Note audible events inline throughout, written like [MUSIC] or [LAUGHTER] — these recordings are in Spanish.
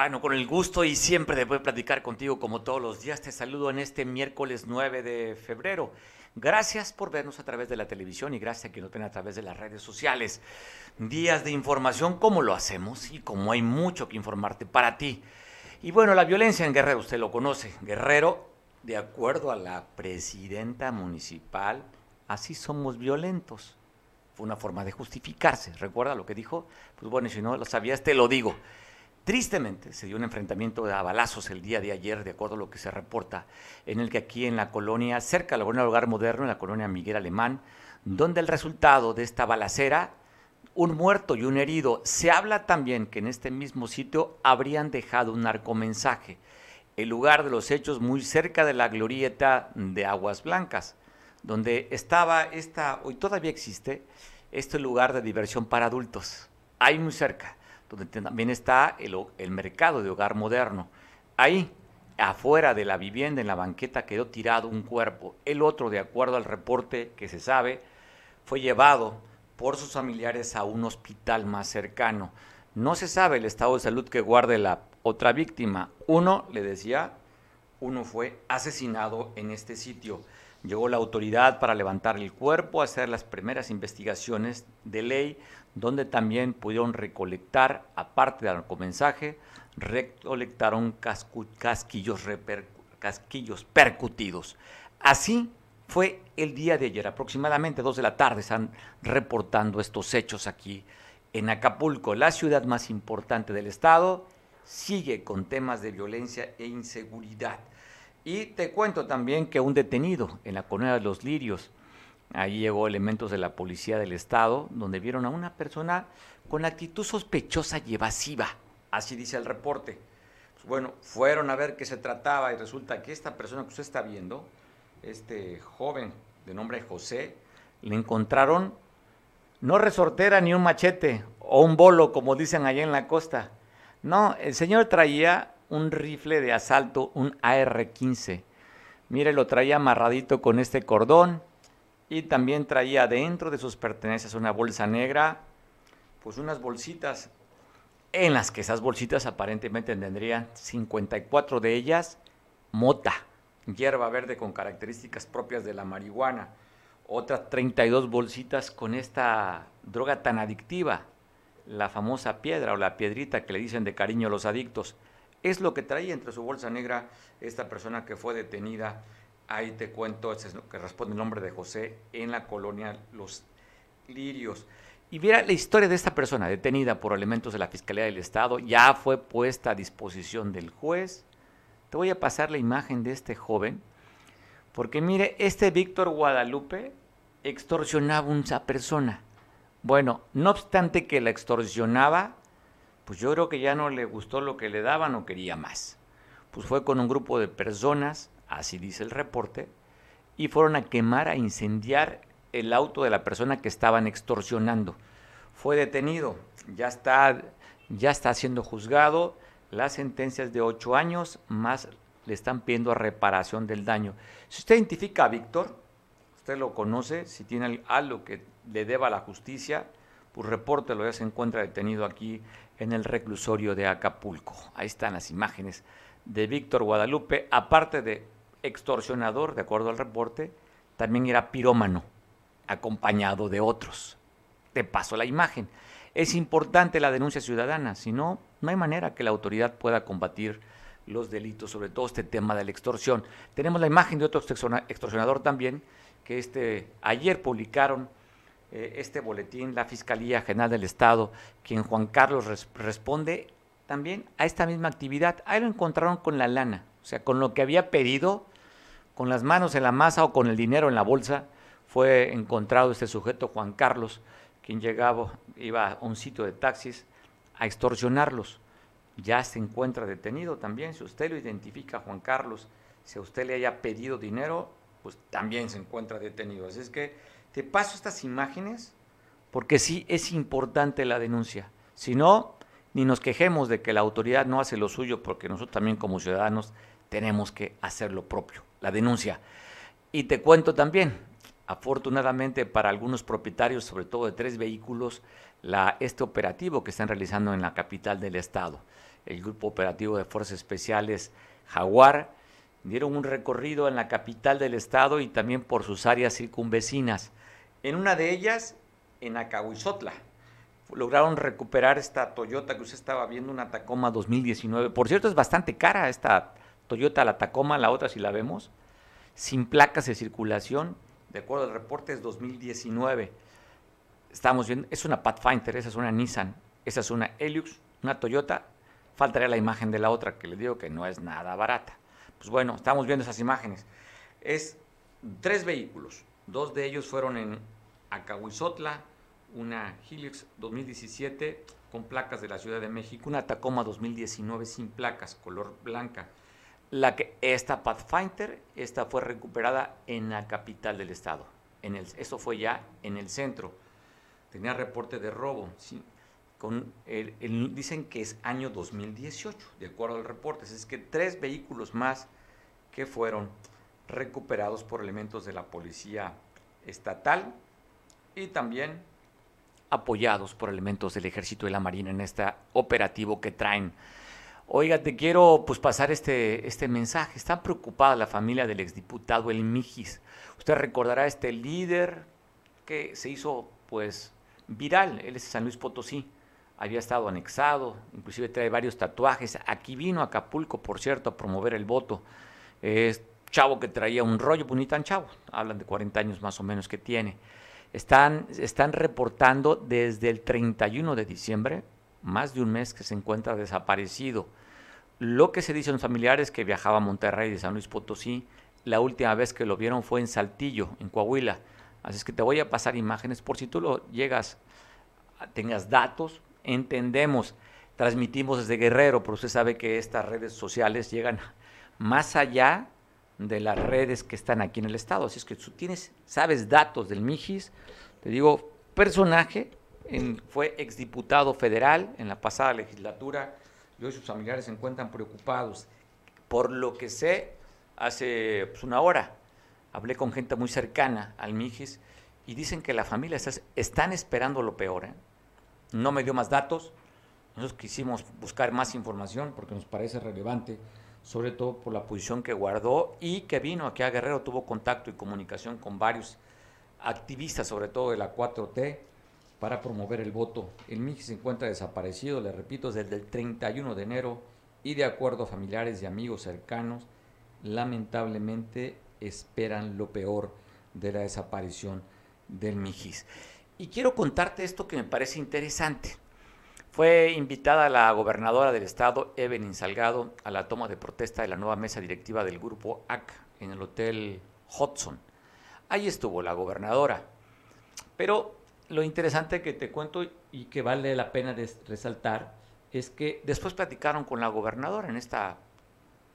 Bueno, con el gusto y siempre de poder platicar contigo como todos los días, te saludo en este miércoles 9 de febrero. Gracias por vernos a través de la televisión y gracias a quienes nos ven a través de las redes sociales. Días de información, como lo hacemos y como hay mucho que informarte para ti. Y bueno, la violencia en Guerrero, usted lo conoce. Guerrero, de acuerdo a la presidenta municipal, así somos violentos. Fue una forma de justificarse. ¿Recuerda lo que dijo? Pues bueno, si no lo sabías, te lo digo. Tristemente, se dio un enfrentamiento a balazos el día de ayer, de acuerdo a lo que se reporta, en el que aquí en la colonia, cerca de la colonia Hogar Moderno, en la colonia Miguel Alemán, donde el resultado de esta balacera, un muerto y un herido, se habla también que en este mismo sitio habrían dejado un narcomensaje, el lugar de los hechos muy cerca de la glorieta de Aguas Blancas, donde estaba esta, hoy todavía existe, este lugar de diversión para adultos, ahí muy cerca donde también está el, mercado de hogar moderno. Ahí, afuera de la vivienda, en la banqueta, quedó tirado un cuerpo. El otro, de acuerdo al reporte que se sabe, fue llevado por sus familiares a un hospital más cercano. No se sabe el estado de salud que guarde la otra víctima. Uno, le decía, uno fue asesinado en este sitio. Llegó la autoridad para levantar el cuerpo, hacer las primeras investigaciones de ley, donde también pudieron recolectar, aparte del narcomensaje, recolectaron casquillos, casquillos percutidos. Así fue el día de ayer, aproximadamente dos de la tarde, están reportando estos hechos aquí en Acapulco, la ciudad más importante del estado, sigue con temas de violencia e inseguridad. Y te cuento también que un detenido en la colonia de los Lirios, ahí llegó elementos de la policía del estado, donde vieron a una persona con actitud sospechosa y evasiva, así dice el reporte. Pues bueno, fueron a ver qué se trataba y resulta que esta persona que usted está viendo, este joven de nombre José, le encontraron no resortera ni un machete o un bolo, como dicen allá en la costa. No, el señor traía un rifle de asalto, un AR-15. Mire, lo traía amarradito con este cordón y también traía dentro de sus pertenencias una bolsa negra, pues unas bolsitas en las que esas bolsitas aparentemente tendrían 54 de ellas mota, hierba verde con características propias de la marihuana, otras 32 bolsitas con esta droga tan adictiva, la famosa piedra o la piedrita que le dicen de cariño a los adictos. Es lo que traía entre su bolsa negra esta persona que fue detenida. Ahí te cuento, es lo que responde el nombre de José, en la colonia Los Lirios. Y mira la historia de esta persona, detenida por elementos de la Fiscalía del Estado, ya fue puesta a disposición del juez. Te voy a pasar la imagen de este joven, porque mire, este Víctor Guadalupe extorsionaba a una persona. Bueno, no obstante que la extorsionaba, pues yo creo que ya no le gustó lo que le daban o quería más. Pues fue con un grupo de personas, así dice el reporte, y fueron a quemar, a incendiar el auto de la persona que estaban extorsionando. Fue detenido, ya está, ya está siendo juzgado, las sentencias de ocho años, más le están pidiendo reparación del daño. Si usted identifica a Víctor, usted lo conoce, si tiene algo que le deba a la justicia, pues repórtelo, ya se encuentra detenido aquí en el reclusorio de Acapulco. Ahí están las imágenes de Víctor Guadalupe, aparte de extorsionador, de acuerdo al reporte, también era pirómano, acompañado de otros. Te paso la imagen. Es importante la denuncia ciudadana, si no, no hay manera que la autoridad pueda combatir los delitos, sobre todo este tema de la extorsión. Tenemos la imagen de otro extorsionador también, que este, ayer publicaron eh, este boletín la Fiscalía General del Estado, quien Juan Carlos responde también a esta misma actividad. Ahí lo encontraron con la lana, o sea, con lo que había pedido, con las manos en la masa o con el dinero en la bolsa, fue encontrado este sujeto, Juan Carlos, quien llegaba, iba a un sitio de taxis a extorsionarlos. Ya se encuentra detenido también. Si usted lo identifica, Juan Carlos, si a usted le haya pedido dinero, pues también se encuentra detenido. Así es que te paso estas imágenes porque sí es importante la denuncia. Si no, ni nos quejemos de que la autoridad no hace lo suyo, porque nosotros también como ciudadanos tenemos que hacer lo propio, la denuncia. Y te cuento también, afortunadamente para algunos propietarios, sobre todo de tres vehículos, la, este operativo que están realizando en la capital del estado. el Grupo Operativo de Fuerzas Especiales Jaguar, dieron un recorrido en la capital del estado y también por sus áreas circunvecinas. En una de ellas, en Acahuizotla, lograron recuperar esta Toyota que usted estaba viendo, una Tacoma 2019. Por cierto, es bastante cara esta Toyota, la Tacoma, la otra si la vemos, sin placas de circulación, de acuerdo al reporte es 2019. Estamos viendo, es una Pathfinder, esa es una Nissan, esa es una Helix, una Toyota, faltaría la imagen de la otra, que le digo que no es nada barata. Pues bueno, estamos viendo esas imágenes. Es tres vehículos, dos de ellos fueron en Acahuizotla, una Helix 2017 con placas de la Ciudad de México, una Tacoma 2019 sin placas, color blanca. La que esta Pathfinder, esta fue recuperada en la capital del estado. En el, eso fue ya en el centro. Tenía reporte de robo. Sí, con el, dicen que es año 2018, de acuerdo al reporte. Es que tres vehículos más que fueron recuperados por elementos de la policía estatal y también apoyados por elementos del Ejército y la Marina en este operativo que traen. Oiga, te quiero pues pasar este, este mensaje. Está preocupada la familia del exdiputado El Mijis. Usted recordará este líder que se hizo pues viral. Él es San Luis Potosí. Había estado anexado, inclusive trae varios tatuajes. Aquí vino a Acapulco, por cierto, a promover el voto. Es chavo que traía un rollo, pues ni tan chavo. Hablan de 40 años más o menos que tiene. Están, están reportando desde el 31 de diciembre, más de un mes que se encuentra desaparecido. Lo que se dice en los familiares que viajaba a Monterrey de San Luis Potosí, la última vez que lo vieron fue en Saltillo, en Coahuila. Así es que te voy a pasar imágenes por si tú lo llegas, tengas datos, entendemos, transmitimos desde Guerrero, pero usted sabe que estas redes sociales llegan más allá de las redes que están aquí en el estado. Así es que tú tienes, sabes datos del Mijis, te digo, personaje, fue exdiputado federal en la pasada legislatura y sus familiares se encuentran preocupados. Por lo que sé, hace pues, una hora hablé con gente muy cercana al Mijis y dicen que la familia está, están esperando lo peor. ¿eh? No me dio más datos, nosotros quisimos buscar más información porque nos parece relevante sobre todo por la posición que guardó y que vino aquí a Guerrero, tuvo contacto y comunicación con varios activistas, sobre todo de la 4T, para promover el voto. El MIGI se encuentra desaparecido, le repito, desde el 31 de enero y de acuerdo a familiares y amigos cercanos, lamentablemente esperan lo peor de la desaparición del MIGIS. Y quiero contarte esto que me parece interesante. Fue invitada la gobernadora del estado, Evelyn Salgado, a la toma de protesta de la nueva mesa directiva del grupo AC en el Hotel Hudson. Ahí estuvo la gobernadora. Pero lo interesante que te cuento y que vale la pena resaltar es que después platicaron con la gobernadora en esta,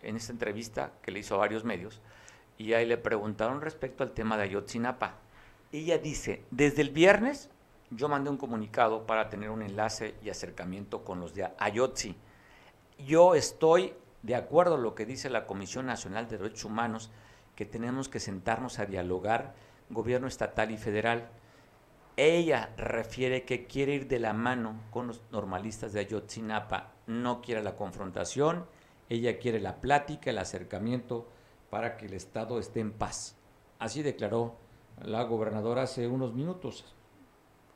en esta entrevista que le hizo a varios medios y ahí le preguntaron respecto al tema de Ayotzinapa. Ella dice, desde el viernes yo mandé un comunicado para tener un enlace y acercamiento con los de Ayotzi. Yo estoy de acuerdo a lo que dice la Comisión Nacional de Derechos Humanos, que tenemos que sentarnos a dialogar gobierno estatal y federal. Ella refiere que quiere ir de la mano con los normalistas de Ayotzinapa, no quiere la confrontación, ella quiere la plática, el acercamiento para que el Estado esté en paz. Así declaró la gobernadora hace unos minutos.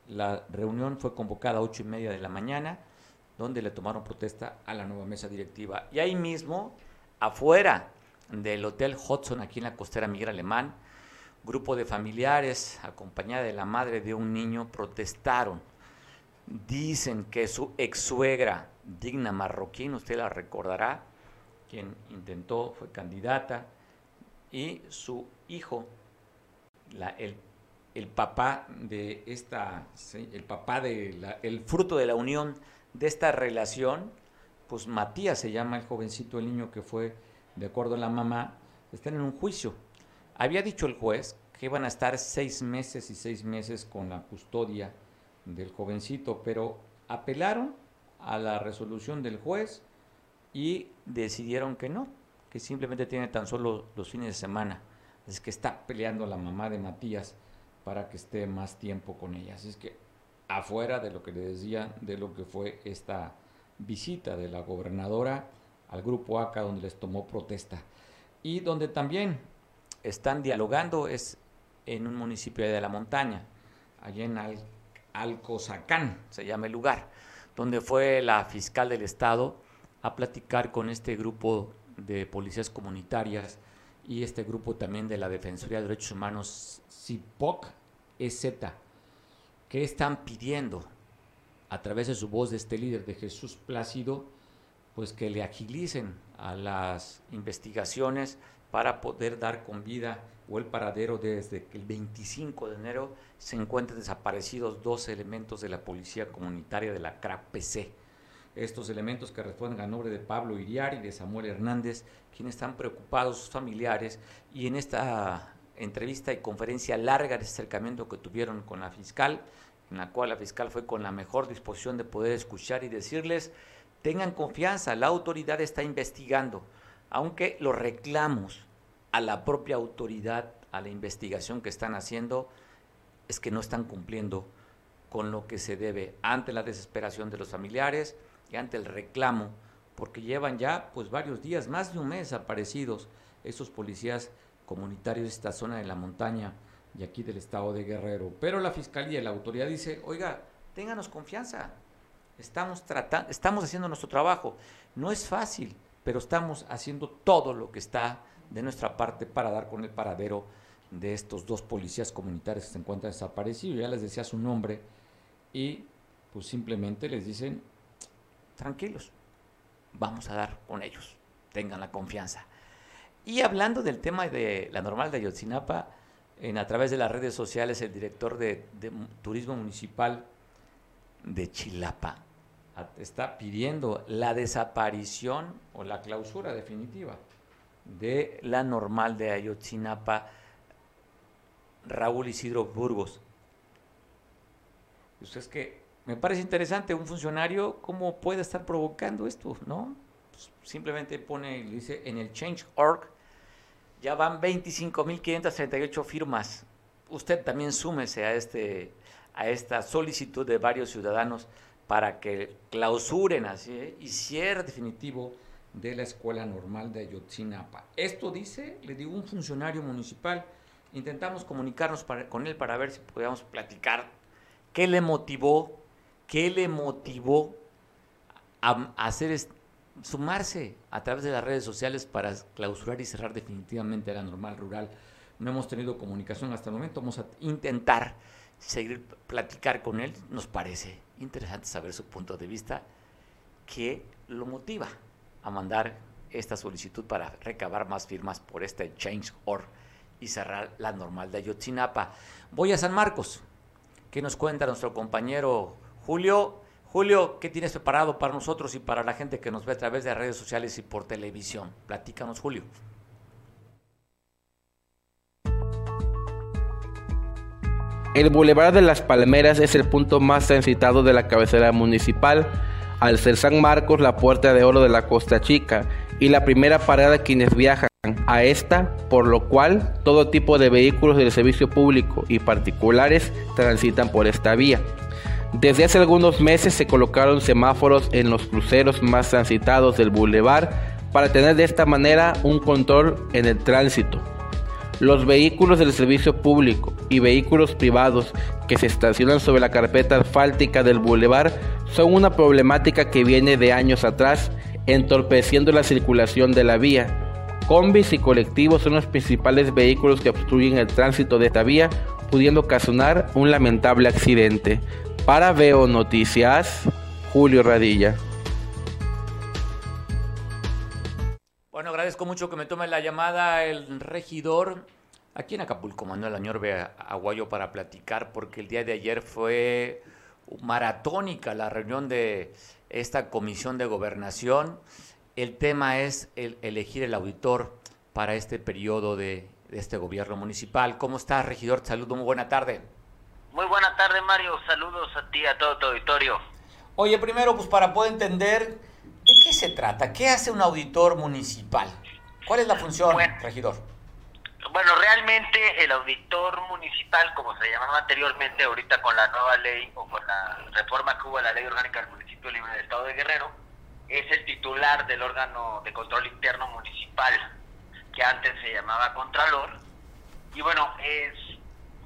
La reunión fue convocada a ocho y media de la mañana, donde le tomaron protesta a la nueva mesa directiva. Y ahí mismo, afuera del Hotel Hudson, aquí en la costera Miguel Alemán, grupo de familiares, acompañada de la madre de un niño, protestaron. Dicen que su ex suegra, Digna Marroquín, usted la recordará, quien intentó, fue candidata, y su hijo, la, el papá de esta, el papá de el fruto de la unión de esta relación, pues Matías se llama el jovencito, el niño que fue, de acuerdo a la mamá, están en un juicio. Había dicho el juez que iban a estar seis meses y seis meses con la custodia del jovencito, pero apelaron a la resolución del juez y decidieron que no, que simplemente tiene tan solo los fines de semana. Es que está peleando la mamá de Matías para que esté más tiempo con ella. Así es que afuera de lo que le decía, de lo que fue esta visita de la gobernadora al grupo ACA donde les tomó protesta y donde también están dialogando es en un municipio de la montaña, allá en Al Alcozacán, se llama el lugar, donde fue la fiscal del estado a platicar con este grupo de policías comunitarias y este grupo también de la Defensoría de Derechos Humanos, CIPOC EZ, que están pidiendo a través de su voz de este líder de Jesús Plácido, pues que le agilicen a las investigaciones para poder dar con vida o el paradero desde que el 25 de enero se encuentren desaparecidos dos elementos de la Policía Comunitaria de la CRAP-PC. Estos elementos que responden a nombre de Pablo Iriar y de Samuel Hernández, quienes están preocupados, sus familiares, y en esta entrevista y conferencia larga de acercamiento que tuvieron con la fiscal, en la cual la fiscal fue con la mejor disposición de poder escuchar y decirles, tengan confianza, la autoridad está investigando, aunque los reclamos a la propia autoridad, a la investigación que están haciendo, es que no están cumpliendo con lo que se debe ante la desesperación de los familiares y ante el reclamo, porque llevan ya pues varios días, más de un mes aparecidos esos policías comunitarios de esta zona de la montaña y aquí del estado de Guerrero. Pero la fiscalía y la autoridad dice, oiga, ténganos confianza, estamos, tratando, estamos haciendo nuestro trabajo. No es fácil, pero estamos haciendo todo lo que está de nuestra parte para dar con el paradero de estos dos policías comunitarios que se encuentran desaparecidos. Ya les decía su nombre y pues simplemente les dicen, tranquilos, vamos a dar con ellos, tengan la confianza. Y hablando del tema de la normal de Ayotzinapa, en, a través de las redes sociales, el director de, de Turismo Municipal de Chilapa está pidiendo la desaparición o la clausura definitiva de la normal de Ayotzinapa, Raúl Isidro Burgos. Es que me parece interesante un funcionario cómo puede estar provocando esto, ¿no? Pues simplemente pone, dice, en el Change.org ya van 25.538 firmas. Usted también súmese a, este, a esta solicitud de varios ciudadanos para que clausuren así ¿eh? y cierre definitivo de la Escuela Normal de Ayotzinapa. Esto dice, le digo, un funcionario municipal. Intentamos comunicarnos con él para ver si podíamos platicar qué le motivó, qué le motivó a, sumarse a través de las redes sociales para clausurar y cerrar definitivamente la normal rural. No hemos tenido comunicación hasta el momento, vamos a intentar seguir platicar con él. Nos parece interesante saber su punto de vista, qué lo motiva a mandar esta solicitud para recabar más firmas por este Change.org y cerrar la normal de Ayotzinapa. Voy a San Marcos. ¿Qué nos cuenta nuestro compañero Julio? Julio, ¿qué tienes preparado para nosotros y para la gente que nos ve a través de redes sociales y por televisión? Platícanos, Julio. El Boulevard de las Palmeras es el punto más transitado de la cabecera municipal al ser San Marcos la puerta de oro de la Costa Chica y la primera parada de quienes viajan a esta, por lo cual todo tipo de vehículos del servicio público y particulares transitan por esta vía. Desde hace algunos meses se colocaron semáforos en los cruceros más transitados del bulevar para tener de esta manera un control en el tránsito. Los vehículos del servicio público y vehículos privados que se estacionan sobre la carpeta asfáltica del bulevar son una problemática que viene de años atrás, entorpeciendo la circulación de la vía. Combis y colectivos son los principales vehículos que obstruyen el tránsito de esta vía, pudiendo ocasionar un lamentable accidente. Para Veo Noticias, Julio Radilla. Bueno, agradezco mucho que me tome la llamada el regidor aquí en Acapulco, Manuel Añorbe Aguayo, para platicar, porque el día de ayer fue maratónica la reunión de esta comisión de gobernación. El tema es el elegir el auditor para este periodo de, de este gobierno municipal. ¿Cómo está, regidor? Saludo, muy buena tarde. Muy buena tarde, Mario. Saludos a ti, a todo tu auditorio. Oye, primero, pues para poder entender ¿De qué se trata? ¿Qué hace un auditor municipal? ¿Cuál es la función, regidor? Bueno, realmente el auditor municipal, como se llamaba anteriormente, ahorita con la nueva ley o con la reforma que hubo a la ley orgánica del municipio libre del Estado de Guerrero, es el titular del órgano de control interno municipal, que antes se llamaba Contralor. Y bueno, es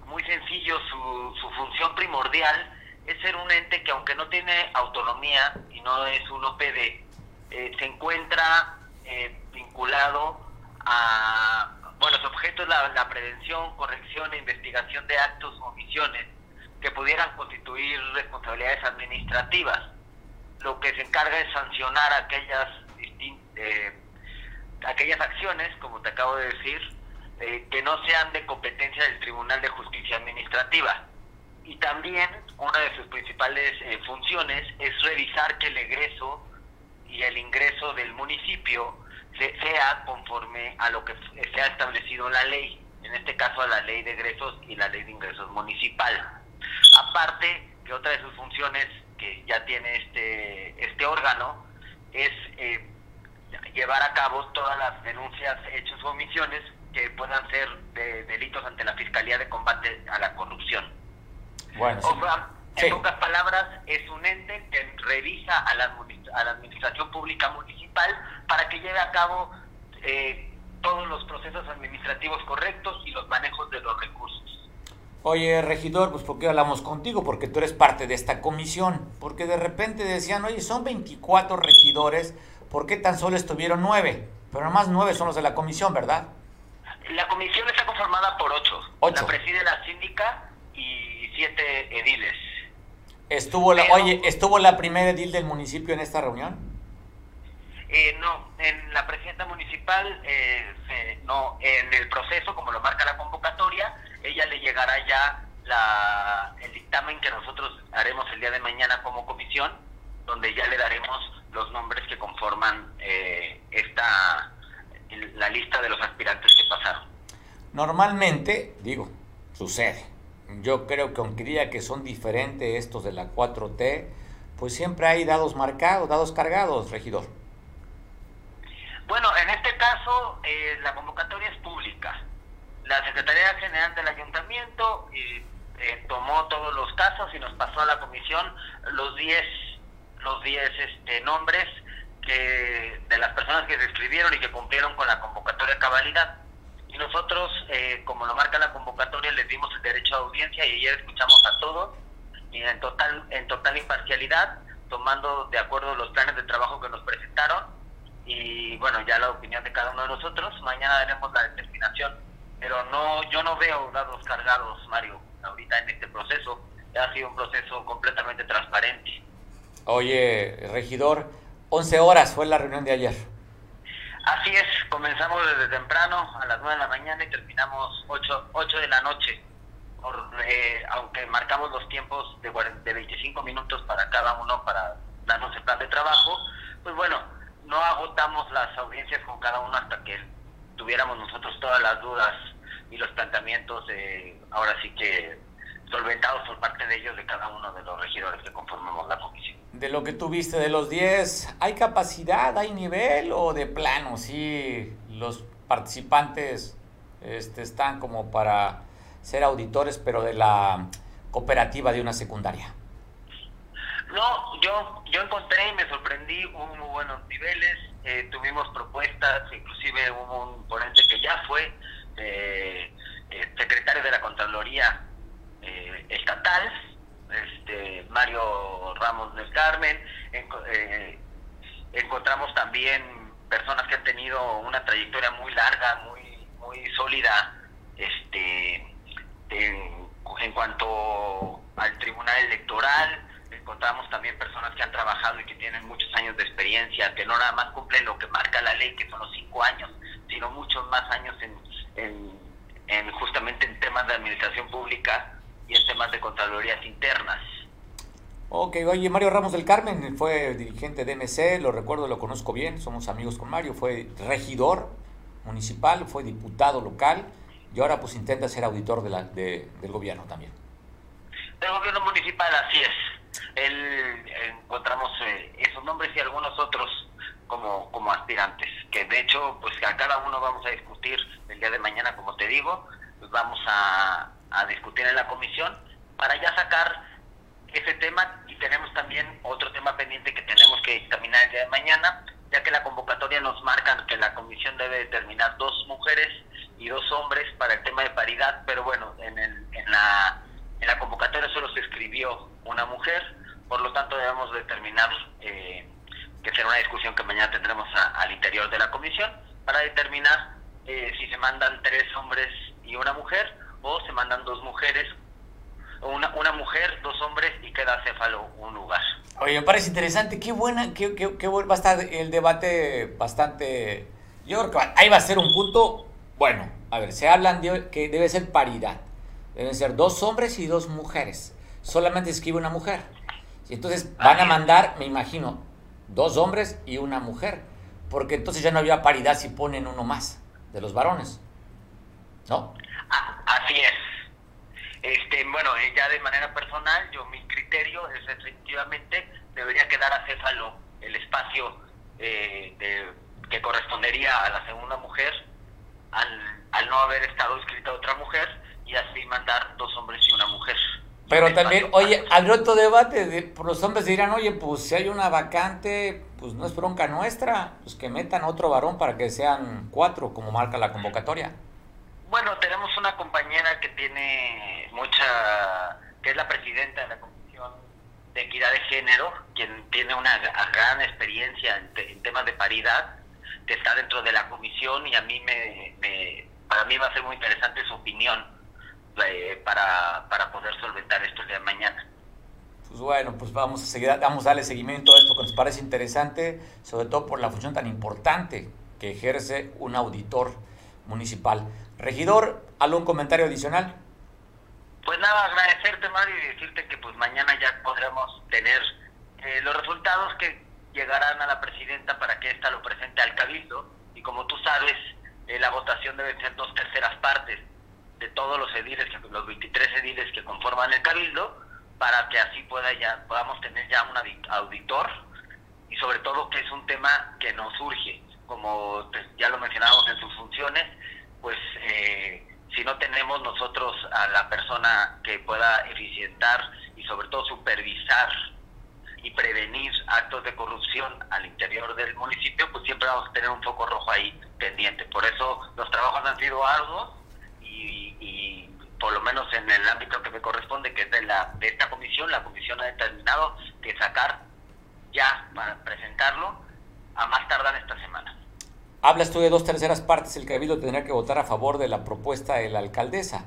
muy sencillo, su, su función primordial es ser un ente que aunque no tiene autonomía y no es un OPD, eh, se encuentra eh, vinculado a, bueno, su objeto es la, prevención, corrección e investigación de actos o omisiones que pudieran constituir responsabilidades administrativas. Lo que se encarga es sancionar aquellas, eh, aquellas acciones, como te acabo de decir, que no sean de competencia del Tribunal de Justicia Administrativa. Y también una de sus principales funciones es revisar que el egreso y el ingreso del municipio sea conforme a lo que se ha establecido la ley, en este caso a la ley de egresos y la ley de ingresos municipal. Aparte que otra de sus funciones que ya tiene este, este órgano es eh, llevar a cabo todas las denuncias, hechos o omisiones que puedan ser de delitos ante la Fiscalía de Combate a la Corrupción. Bueno, en pocas palabras, es un ente que revisa a la, a la Administración Pública Municipal para que lleve a cabo eh, todos los procesos administrativos correctos y los manejos de los recursos. Oye, regidor, pues ¿por qué hablamos contigo? Porque tú eres parte de esta comisión. Porque de repente decían, oye, son 24 regidores, ¿por qué tan solo estuvieron nueve? Pero nomás nueve son los de la comisión, ¿verdad? La comisión está conformada por ocho. ocho. La preside la síndica y siete ediles. ¿Estuvo la, oye, ¿estuvo la primera edil del municipio en esta reunión? Eh, no, en la presidenta municipal, eh, no, en el proceso, como lo marca la convocatoria, ella le llegará ya la, el dictamen que nosotros haremos el día de mañana como comisión, donde ya le daremos los nombres que conforman eh, esta la lista de los aspirantes que pasaron. Normalmente, digo, sucede yo creo que aunque diga que son diferentes estos de la 4T, pues siempre hay dados marcados, dados cargados, regidor. Bueno, en este caso eh, la convocatoria es pública. La Secretaría General del Ayuntamiento eh, eh, tomó todos los casos y nos pasó a la comisión los 10 los 10 este, nombres que de las personas que se inscribieron y que cumplieron con la convocatoria cabalidad y nosotros, eh, como lo marca la convocatoria, les dimos el derecho a audiencia y ayer escuchamos a todos y en total, en total imparcialidad, tomando de acuerdo los planes de trabajo que nos presentaron y bueno, ya la opinión de cada uno de nosotros. Mañana daremos la determinación, pero no, yo no veo dados cargados, Mario, ahorita en este proceso. Ha sido un proceso completamente transparente. Oye, regidor, 11 horas fue la reunión de ayer. Así es, comenzamos desde temprano, a las 9 de la mañana y terminamos 8, 8 de la noche. Eh, aunque marcamos los tiempos de, de 25 minutos para cada uno para darnos el plan de trabajo, pues bueno, no agotamos las audiencias con cada uno hasta que tuviéramos nosotros todas las dudas y los planteamientos, de, ahora sí que solventados por parte de ellos, de cada uno de los regidores que conformamos la comisión. De lo que tuviste de los 10, ¿hay capacidad, hay nivel o de plano? Sí, los participantes este, están como para ser auditores, pero de la cooperativa de una secundaria. No, yo, yo encontré y me sorprendí, hubo muy buenos niveles, eh, tuvimos propuestas, inclusive hubo un ponente que ya fue eh, eh, secretario de la Contraloría eh, estatal, este, Mario Ramos del Carmen, eh, encontramos también personas que han tenido una trayectoria muy larga, muy, muy sólida, este, en, cuanto al Tribunal Electoral, encontramos también personas que han trabajado y que tienen muchos años de experiencia, que no nada más cumplen lo que marca la ley, que son los cinco años, sino muchos más años en, en justamente en temas de administración pública y en temas de contralorías internas. Ok, oye, Mario Ramos del Carmen fue dirigente de MC, lo recuerdo, lo conozco bien, somos amigos con Mario, fue regidor municipal, fue diputado local y ahora pues intenta ser auditor de la, del gobierno también. Del gobierno municipal, así es. Él, encontramos eh, esos nombres y algunos otros como, como aspirantes, que de hecho pues a cada uno vamos a discutir el día de mañana, como te digo, pues vamos a, a discutir en la comisión para ya sacar ese tema. Y tenemos también otro tema pendiente que tenemos que examinar el día de mañana, ya que la convocatoria nos marca que la comisión debe determinar dos mujeres y dos hombres para el tema de paridad, pero bueno, en, la, convocatoria solo se escribió una mujer, por lo tanto debemos determinar, eh, que será una discusión que mañana tendremos al interior de la comisión, para determinar eh, si se mandan tres hombres y una mujer o se mandan dos mujeres una, una mujer, dos hombres y queda Céfalo un lugar. Oye, me parece interesante, qué buena, qué, qué, qué va a estar el debate bastante... Yo creo que ahí va a ser un punto, bueno, a ver, se hablan de que debe ser paridad, deben ser dos hombres y dos mujeres, solamente escribe una mujer. Y entonces van a mandar, me imagino, dos hombres y una mujer, porque entonces ya no había paridad si ponen uno más de los varones, ¿no? Así es. Este, bueno, eh, ya de manera personal, yo mi criterio es efectivamente debería quedar a Céfalo el espacio eh, que correspondería a la segunda mujer al, no haber estado escrita otra mujer y así mandar dos hombres y una mujer. Pero también, oye, al otro debate, de, los hombres dirán, oye, pues si hay una vacante, pues no es bronca nuestra, pues que metan otro varón para que sean cuatro, como marca la convocatoria. Bueno, tenemos una compañera que tiene mucha, que es la presidenta de la Comisión de Equidad de Género, quien tiene una gran experiencia en, temas de paridad, que está dentro de la comisión y a mí me, para mí va a ser muy interesante su opinión eh, para, para poder solventar esto el día de mañana. Pues bueno, pues vamos a seguir, vamos a darle seguimiento a esto que nos parece interesante, sobre todo por la función tan importante que ejerce un auditor municipal. Regidor, ¿algún comentario adicional? Pues nada, agradecerte, Mario, y decirte que pues mañana ya podremos tener eh, los resultados que llegarán a la presidenta para que ésta lo presente al cabildo. Y como tú sabes, eh, la votación debe ser dos terceras partes de todos los ediles, los 23 ediles que conforman el cabildo, para que así pueda ya podamos tener ya un auditor y sobre todo que es un tema que nos surge, como ya lo mencionábamos en sus funciones, pues eh, si no tenemos nosotros a la persona que pueda eficientar y sobre todo supervisar y prevenir actos de corrupción al interior del municipio, pues siempre vamos a tener un foco rojo ahí pendiente. Por eso los trabajos han sido arduos y, y por lo menos en el ámbito que me corresponde, que es de, la, de esta comisión, la comisión ha determinado que sacar ya para presentarlo a más tardar esta semana. Hablas tú de dos terceras partes, el cabildo tendría que votar a favor de la propuesta de la alcaldesa.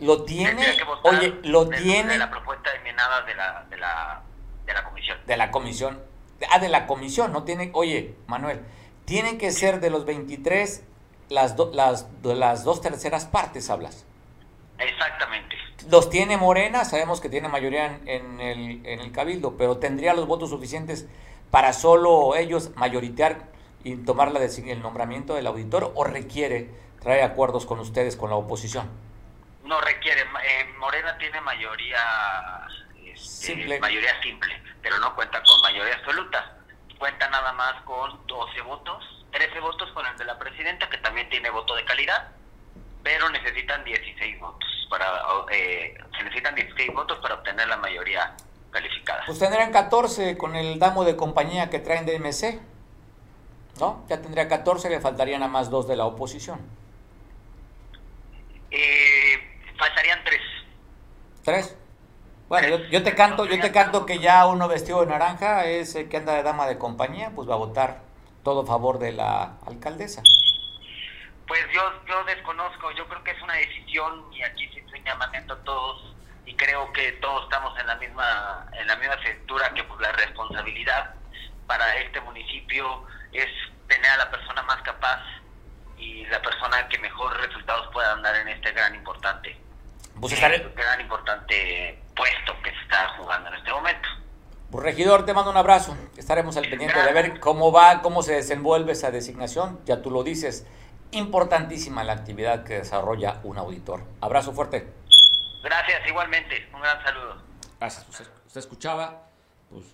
¿Lo tiene? Oye, ¿lo tiene? De la propuesta enmenada de la, de, la, de la comisión. De la comisión. Ah, de la comisión, no tiene... Oye, Manuel, tienen que ser de los 23 las, las, las dos terceras partes, hablas. Exactamente. Los tiene Morena, sabemos que tiene mayoría en, en, el, en el cabildo, pero tendría los votos suficientes para solo ellos mayoritear y tomar la el nombramiento del auditor o requiere traer acuerdos con ustedes, con la oposición? No requiere. Eh, Morena tiene mayoría este, simple. mayoría simple, pero no cuenta con mayoría absoluta. Cuenta nada más con 12 votos, 13 votos con el de la presidenta, que también tiene voto de calidad, pero necesitan 16 votos para eh, se necesitan 16 votos para obtener la mayoría calificada. Pues tendrían 14 con el damo de compañía que traen de MC. ¿No? Ya tendría 14, le faltarían a más dos de la oposición. Eh, faltarían tres. ¿Tres? Bueno, yo, te canto, yo te canto que ya uno vestido de naranja, ese que anda de dama de compañía, pues va a votar todo a favor de la alcaldesa. Pues yo, yo desconozco, yo creo que es una decisión y aquí se un llamamiento a todos y creo que todos estamos en la misma en la misma sectura que pues, la responsabilidad para este municipio es tener a la persona más capaz y la persona que mejor resultados pueda dar en este gran importante pues eh, gran importante puesto que se está jugando en este momento. Pues regidor, te mando un abrazo. Estaremos al pendiente de ver cómo va, cómo se desenvuelve esa designación. Ya tú lo dices, importantísima la actividad que desarrolla un auditor. Abrazo fuerte. Gracias, igualmente. Un gran saludo. Gracias. Usted, usted escuchaba, pues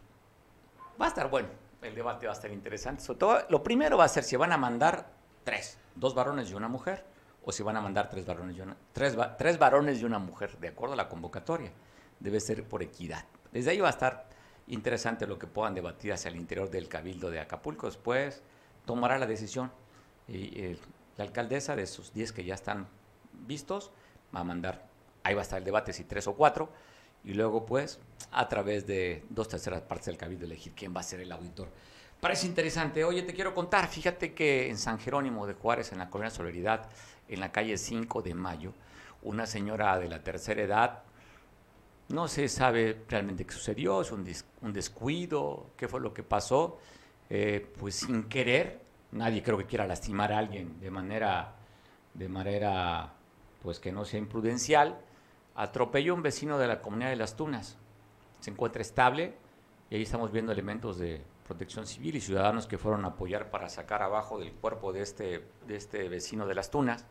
va a estar bueno el debate va a estar interesante. Sobre todo, lo primero va a ser si van a mandar tres, dos varones y una mujer, o si van a mandar tres varones y una, tres, varones y una mujer, de acuerdo a la convocatoria. Debe ser por equidad. Desde ahí va a estar interesante lo que puedan debatir hacia el interior del Cabildo de Acapulco. Después tomará la decisión. Y eh, la alcaldesa de esos 10 que ya están vistos va a mandar, ahí va a estar el debate, si tres o cuatro, y luego pues a través de dos terceras partes del Cabildo elegir quién va a ser el auditor. Parece interesante. Oye, te quiero contar, fíjate que en San Jerónimo de Juárez, en la colonia Solidaridad, en la calle 5 de Mayo, una señora de la tercera edad, no se sabe realmente qué sucedió, es un, un descuido, qué fue lo que pasó, eh, pues sin querer, nadie creo que quiera lastimar a alguien de manera, de manera pues que no sea imprudencial, atropelló a un vecino de la comunidad de Las Tunas. Se encuentra estable y ahí estamos viendo elementos de protección civil y ciudadanos que fueron a apoyar para sacar abajo del cuerpo de este, de este vecino de Las Tunas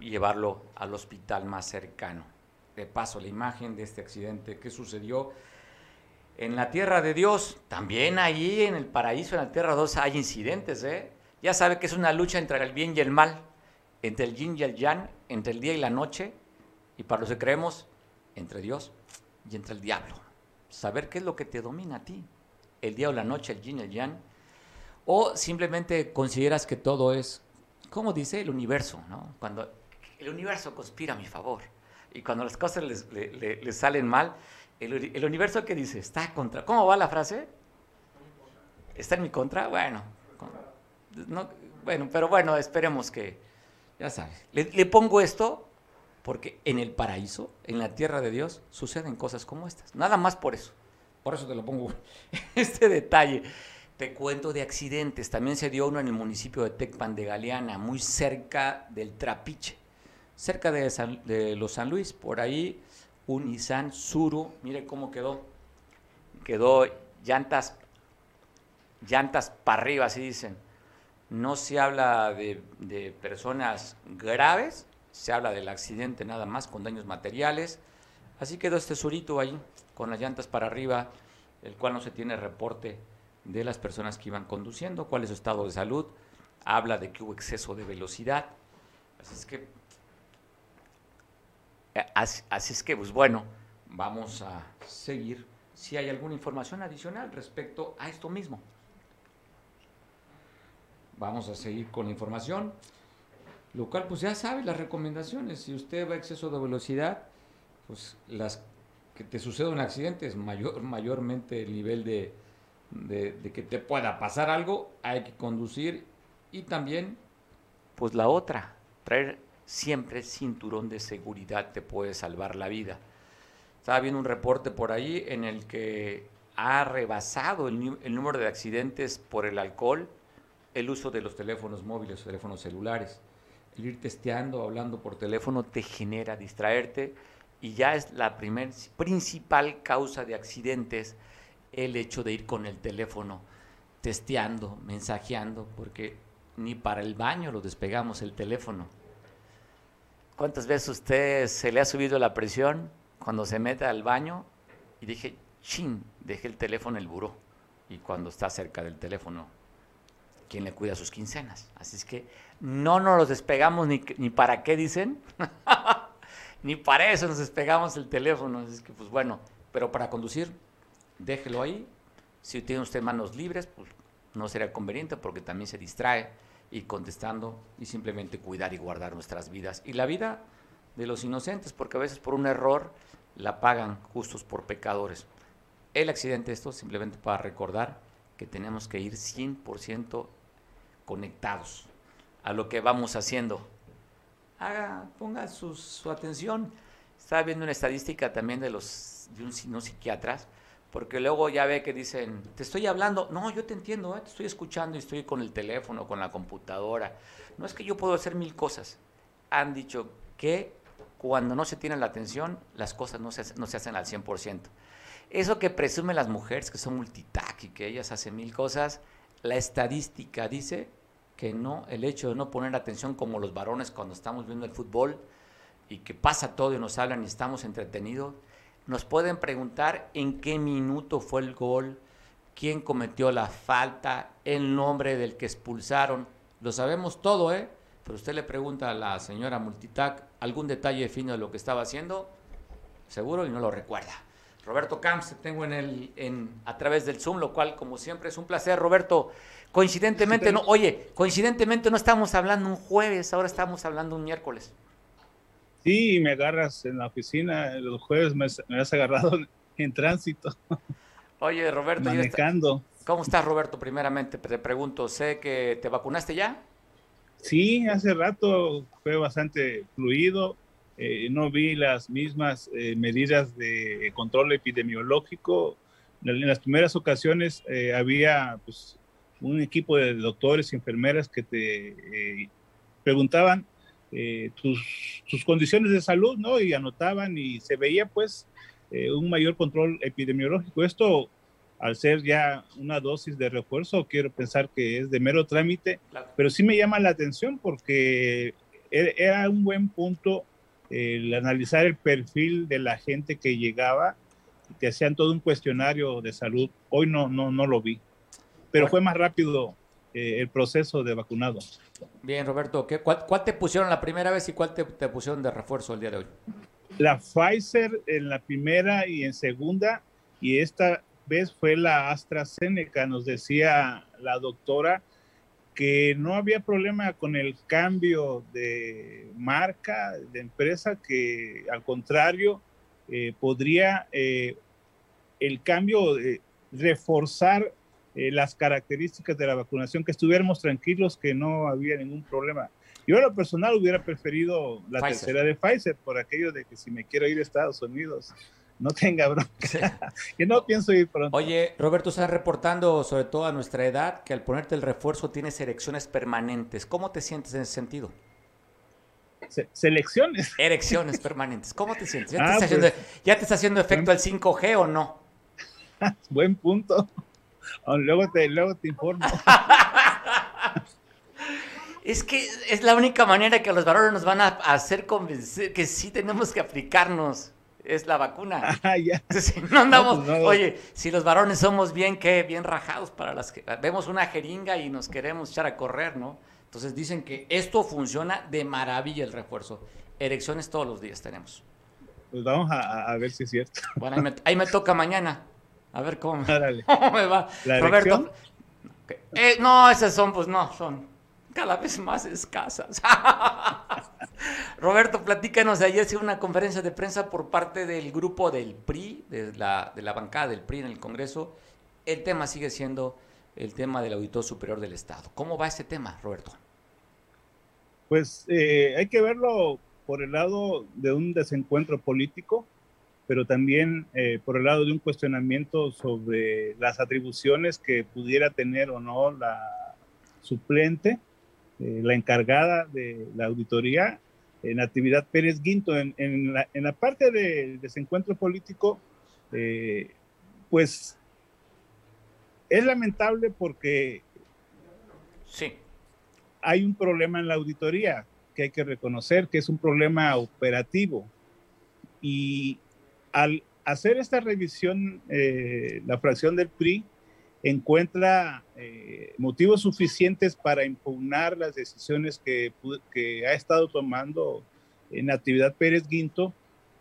y llevarlo al hospital más cercano. De paso, la imagen de este accidente que sucedió en la tierra de Dios, también ahí en el paraíso, en la tierra 2, hay incidentes. ¿eh? Ya sabe que es una lucha entre el bien y el mal, entre el yin y el yang, entre el día y la noche, y para los que creemos, entre Dios y entre el diablo. Saber qué es lo que te domina a ti, el día o la noche, el yin el yang, o simplemente consideras que todo es, como dice el universo, ¿no? Cuando el universo conspira a mi favor, y cuando las cosas les, salen mal, el, universo que dice, está contra. ¿Cómo va la frase? ¿Está en mi contra? Bueno, no, bueno, pero bueno, esperemos que, ya sabes. Le, le, pongo esto porque en el paraíso, en la tierra de Dios, suceden cosas como estas. Nada más por eso. Por eso te lo pongo [LAUGHS] este detalle. Te cuento de accidentes. También se dio uno en el municipio de Tecpan de Galeana, muy cerca del Trapiche cerca de, los San Luis, por ahí un Nissan Suru, mire cómo quedó, quedó llantas, llantas para arriba, así dicen. No se habla de, de personas graves, se habla del accidente nada más con daños materiales. Así quedó este surito ahí, con las llantas para arriba, el cual no se tiene reporte de las personas que iban conduciendo, cuál es su estado de salud. Habla de que hubo exceso de velocidad. Así es que así, es que, pues bueno, vamos a seguir si hay alguna información adicional respecto a esto mismo. Vamos a seguir con la información, lo cual pues ya sabe las recomendaciones. Si usted va a exceso de velocidad, pues las que te suceda un accidente es mayor, mayormente el nivel de, de que te pueda pasar algo, hay que conducir y también pues la otra, traer siempre cinturón de seguridad te puede salvar la vida. Estaba viendo un reporte por ahí en el que ha rebasado el, el, número de accidentes por el alcohol el uso de los teléfonos móviles, teléfonos celulares. El ir testeando, hablando por teléfono te genera distraerte y ya es la primer, principal causa de accidentes el hecho de ir con el teléfono testeando, mensajeando, porque ni para el baño lo despegamos el teléfono ¿Cuántas veces usted se le ha subido la presión cuando se mete al baño? Y dije, chin, dejé el teléfono en el buró. Y cuando está cerca del teléfono, ¿quién le cuida sus quincenas? Así es que no nos los despegamos ni, ni para qué dicen. [LAUGHS] ni para eso nos despegamos el teléfono. Así es que, pues bueno, pero para conducir, déjelo ahí. Si tiene usted manos libres, pues no sería conveniente porque también se distrae y contestando y simplemente cuidar y guardar nuestras vidas y la vida de los inocentes, porque a veces por un error la pagan justos por pecadores. El accidente esto simplemente para recordar que tenemos que ir 100% conectados a lo que vamos haciendo. Haga, ponga su, su atención. Estaba viendo una estadística también de los de un, psiquiatras porque luego ya ve que dicen, te estoy hablando, no, yo te entiendo, ¿eh? te estoy escuchando y estoy con el teléfono, con la computadora. No es que yo puedo hacer mil cosas. Han dicho que cuando no se tiene la atención, las cosas no se, no se hacen al 100%. Eso que presumen las mujeres, que son multitask y que ellas hacen mil cosas, la estadística dice que no, el hecho de no poner atención como los varones cuando estamos viendo el fútbol y que pasa todo y nos hablan y estamos entretenidos, nos pueden preguntar en qué minuto fue el gol, quién cometió la falta, el nombre del que expulsaron. Lo sabemos todo, ¿eh? Pero usted le pregunta a la señora Multitac algún detalle fino de lo que estaba haciendo, seguro y no lo recuerda. Roberto Camps, tengo en el, en, a través del Zoom, lo cual, como siempre, es un placer. Roberto, coincidentemente, no, oye, coincidentemente no estamos hablando un jueves, ahora estamos hablando un miércoles. Sí, me agarras en la oficina, los jueves me, has agarrado [LAUGHS] en tránsito. Oye, Roberto, manejando. ¿cómo estás, Roberto? Primeramente, te pregunto, sé que te vacunaste ya. Sí, hace rato fue bastante fluido. Eh, no vi las mismas eh, medidas de control epidemiológico. En las primeras ocasiones eh, había pues, un equipo de doctores y enfermeras que te preguntaban tus, tus, condiciones de salud, ¿no? Y anotaban y se veía pues un mayor control epidemiológico. Esto al ser ya una dosis de refuerzo, quiero pensar que es de mero trámite, pero sí me llama la atención porque era un buen punto el analizar el perfil de la gente que llegaba, que hacían todo un cuestionario de salud. Hoy no, no, no lo vi, pero fue más rápido eh, el proceso de vacunado. Bien, Roberto, ¿qué, cuál, te pusieron la primera vez y cuál te, te pusieron de refuerzo el día de hoy? La Pfizer en la primera y en segunda, y esta vez fue la AstraZeneca, nos decía la doctora que no había problema con el cambio de marca, de empresa, que al contrario, eh, podría eh, el cambio reforzar eh, las características de la vacunación, que estuviéramos tranquilos que no había ningún problema. Yo a lo personal hubiera preferido la tercera de Pfizer por aquello de que si me quiero ir a Estados Unidos no tenga bronca. [LAUGHS] que no pienso ir pronto. Oye, Roberto, estás reportando, sobre todo a nuestra edad, que al ponerte el refuerzo tienes erecciones permanentes. ¿Cómo te sientes en ese sentido? selecciones. [LAUGHS] Erecciones permanentes. ¿Cómo te sientes? ¿Ya, te, ah, está haciendo, pues, ¿Ya te está haciendo efecto el 5G o no? [LAUGHS] Buen punto. Oh, luego te, luego te informo. Es que es la única manera que los varones nos van a hacer convencer que sí tenemos que aplicarnos es la vacuna. [LAUGHS] Ah, ya. no andamos, pues oye, si los varones somos bien, ¿qué? Bien rajados para las que vemos una jeringa y nos queremos echar a correr, ¿no? Entonces dicen que esto funciona de maravilla el refuerzo. Erecciones todos los días tenemos. Pues vamos a, ver si es cierto. [LAUGHS] Bueno, ahí me, toca mañana. A ver cómo, me [LAUGHS] va. Roberto. Eh, no, esas son, pues no, son cada vez más escasas. Roberto, platícanos, ayer una conferencia de prensa por parte del grupo del PRI, de la, de la bancada del PRI en el Congreso. El tema sigue siendo el tema del auditor superior del Estado. ¿Cómo va ese tema, Roberto? Pues eh, hay que verlo por el lado de un desencuentro político, pero también eh, por el lado de un cuestionamiento sobre las atribuciones que pudiera tener o no la suplente eh, la encargada de la auditoría, en actividad Pérez Guinto. En, la, parte del desencuentro político, eh, pues es lamentable porque sí. hay un problema en la auditoría que hay que reconocer que es un problema operativo. Y al hacer esta revisión, eh, la fracción del PRI encuentra eh, motivos suficientes para impugnar las decisiones que, que, ha estado tomando en actividad Pérez Guinto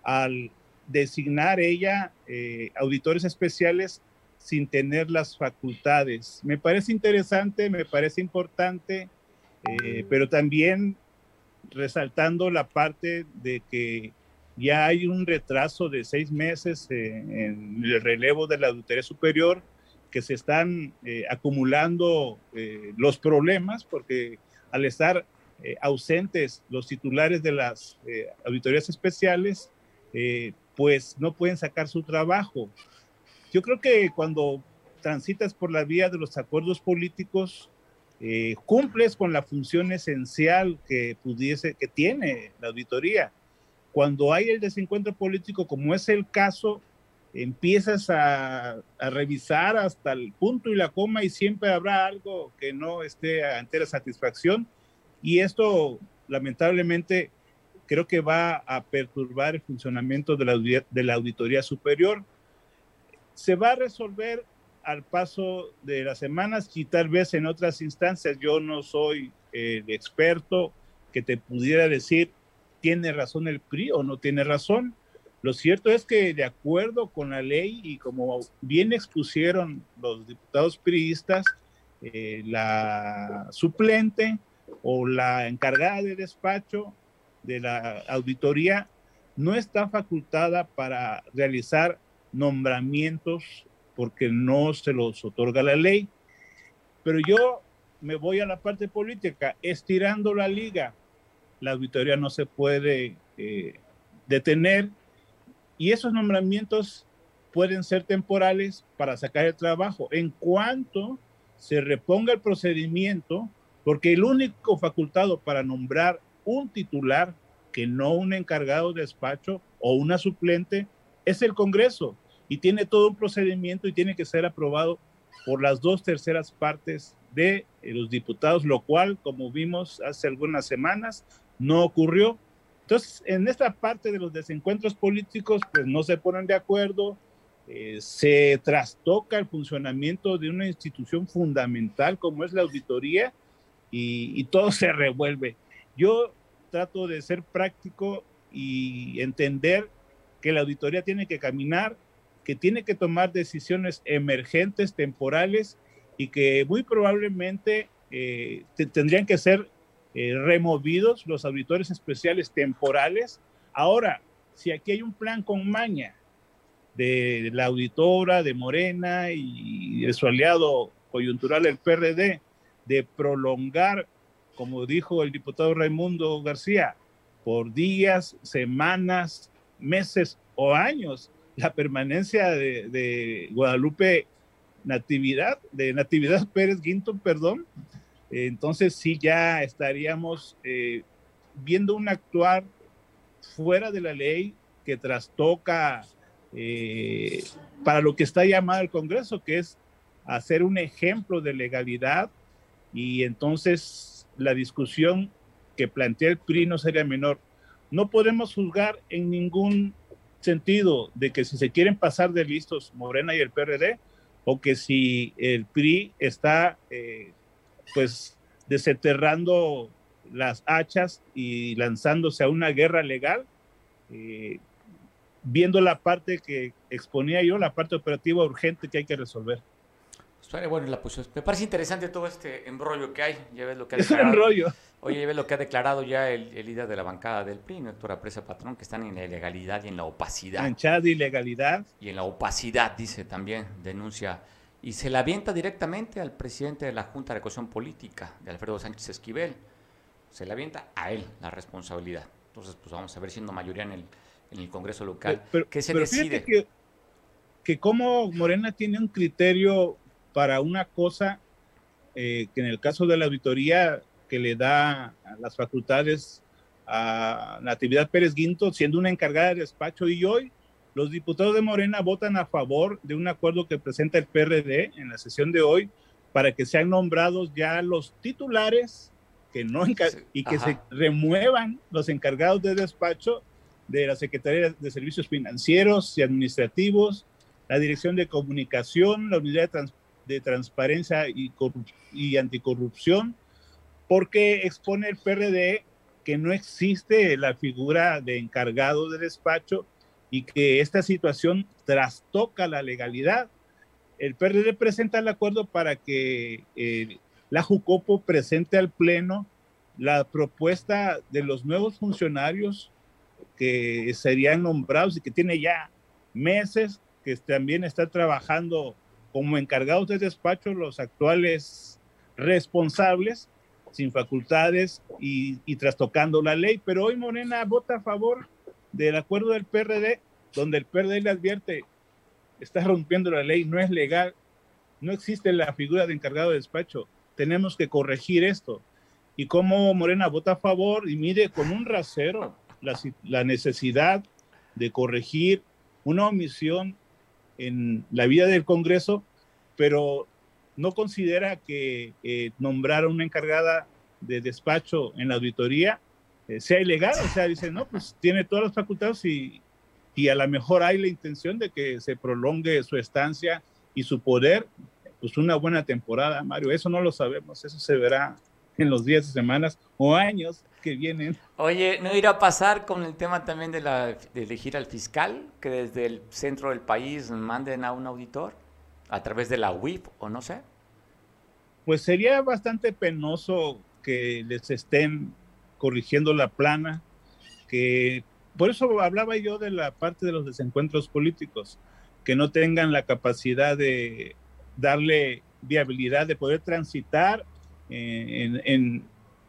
al designar ella eh, auditores especiales sin tener las facultades. Me parece interesante, me parece importante, eh, pero también resaltando la parte de que ya hay un retraso de seis meses en el relevo de la auditoría superior, que se están eh, acumulando eh, los problemas, porque al estar eh, ausentes los titulares de las auditorías especiales, pues no pueden sacar su trabajo. Yo creo que cuando transitas por la vía de los acuerdos políticos, cumples con la función esencial que pudiese, que tiene la auditoría. Cuando hay el desencuentro político, como es el caso, empiezas a, revisar hasta el punto y la coma y siempre habrá algo que no esté ante la satisfacción y esto lamentablemente creo que va a perturbar el funcionamiento de la, de la auditoría superior. Se va a resolver al paso de las semanas y tal vez en otras instancias. Yo no soy el experto que te pudiera decir tiene razón el PRI o no tiene razón, Lo cierto es que de acuerdo con la ley y como bien expusieron los diputados priistas, eh, la suplente o la encargada de despacho de la auditoría no está facultada para realizar nombramientos porque no se los otorga la ley. Pero yo me voy a la parte política, estirando la liga. La auditoría no se puede eh, detener y esos nombramientos pueden ser temporales para sacar el trabajo. En cuanto se reponga el procedimiento, porque el único facultado para nombrar un titular, que no un encargado de despacho o una suplente, es el Congreso y tiene todo un procedimiento y tiene que ser aprobado por las dos terceras partes de los diputados, lo cual, como vimos hace algunas semanas, no ocurrió. Entonces, en esta parte de los desencuentros políticos, pues no se ponen de acuerdo, eh, se trastoca el funcionamiento de una institución fundamental como es la auditoría y, todo se revuelve. Yo trato de ser práctico y entender que la auditoría tiene que caminar, que tiene que tomar decisiones emergentes, temporales y que muy probablemente eh, tendrían que ser eh, removidos los auditores especiales temporales. Ahora, si aquí hay un plan con maña de la auditora, de Morena y de su aliado coyuntural, el PRD, de prolongar, como dijo el diputado Raimundo García, por días, semanas, meses o años, la permanencia de, de Guadalupe Natividad, de Natividad Pérez Guinton, perdón, entonces sí ya estaríamos eh, viendo un actuar fuera de la ley que trastoca eh, para lo que está llamado el Congreso, que es hacer un ejemplo de legalidad y entonces la discusión que plantea el PRI no sería menor. No podemos juzgar en ningún sentido de que si se quieren pasar de listos Morena y el PRD, o que si el PRI está eh, pues desenterrando las hachas y lanzándose a una guerra legal, eh, viendo la parte que exponía yo, la parte operativa urgente que hay que resolver. Bueno, la me parece interesante todo este embrollo que hay. Ya ves lo que ha declarado. Es un embrollo. Oye, ya ves lo que ha declarado ya el, líder de la bancada del PRI, Héctor Presa Patrón, que están en la ilegalidad y en la opacidad. Manchada de ilegalidad. Y en la opacidad, dice también, denuncia y se la avienta directamente al presidente de la Junta de Cohesión Política, de Alfredo Sánchez Esquivel. Se la avienta a él la responsabilidad. Entonces, pues vamos a ver siendo mayoría en el, en el Congreso local. Pero, ¿Qué se decide? Que, que como Morena tiene un criterio para una cosa eh, que en el caso de la auditoría que le da las facultades a Natividad Pérez Guinto, siendo una encargada de despacho, y hoy los diputados de Morena votan a favor de un acuerdo que presenta el PRD en la sesión de hoy para que sean nombrados ya los titulares que no y que se remuevan los encargados de despacho de la Secretaría de Servicios Financieros y Administrativos, la Dirección de Comunicación, la Unidad de, Transparencia y, y Anticorrupción, porque expone el PRD que no existe la figura de encargado de despacho y que esta situación trastoca la legalidad. El PRD presenta el acuerdo para que eh, la Jucopo presente al Pleno la propuesta de los nuevos funcionarios que serían nombrados y que tiene ya meses que también están trabajando como encargados de despacho los actuales responsables sin facultades y trastocando la ley. Pero hoy Morena vota a favor del acuerdo del PRD, donde el PRD le advierte, está rompiendo la ley, no es legal, no existe la figura de encargado de despacho, tenemos que corregir esto. Y como Morena vota a favor y mide con un rasero la, necesidad de corregir una omisión en la vida del Congreso, pero no considera que eh, nombrar a una encargada de despacho en la auditoría sea ilegal, o sea, dice, no, pues tiene todas las facultades y, y a lo mejor hay la intención de que se prolongue su estancia y su poder, pues una buena temporada, Mario, eso no lo sabemos, eso se verá en los días y semanas o años que vienen. Oye, ¿no irá a pasar con el tema también de, la, de elegir al fiscal, que desde el centro del país manden a un auditor a través de la UIP o no sé? Pues sería bastante penoso que les estén corrigiendo la plana, que por eso hablaba yo de la parte de los desencuentros políticos, que no tengan la capacidad de darle viabilidad, de poder transitar eh, en,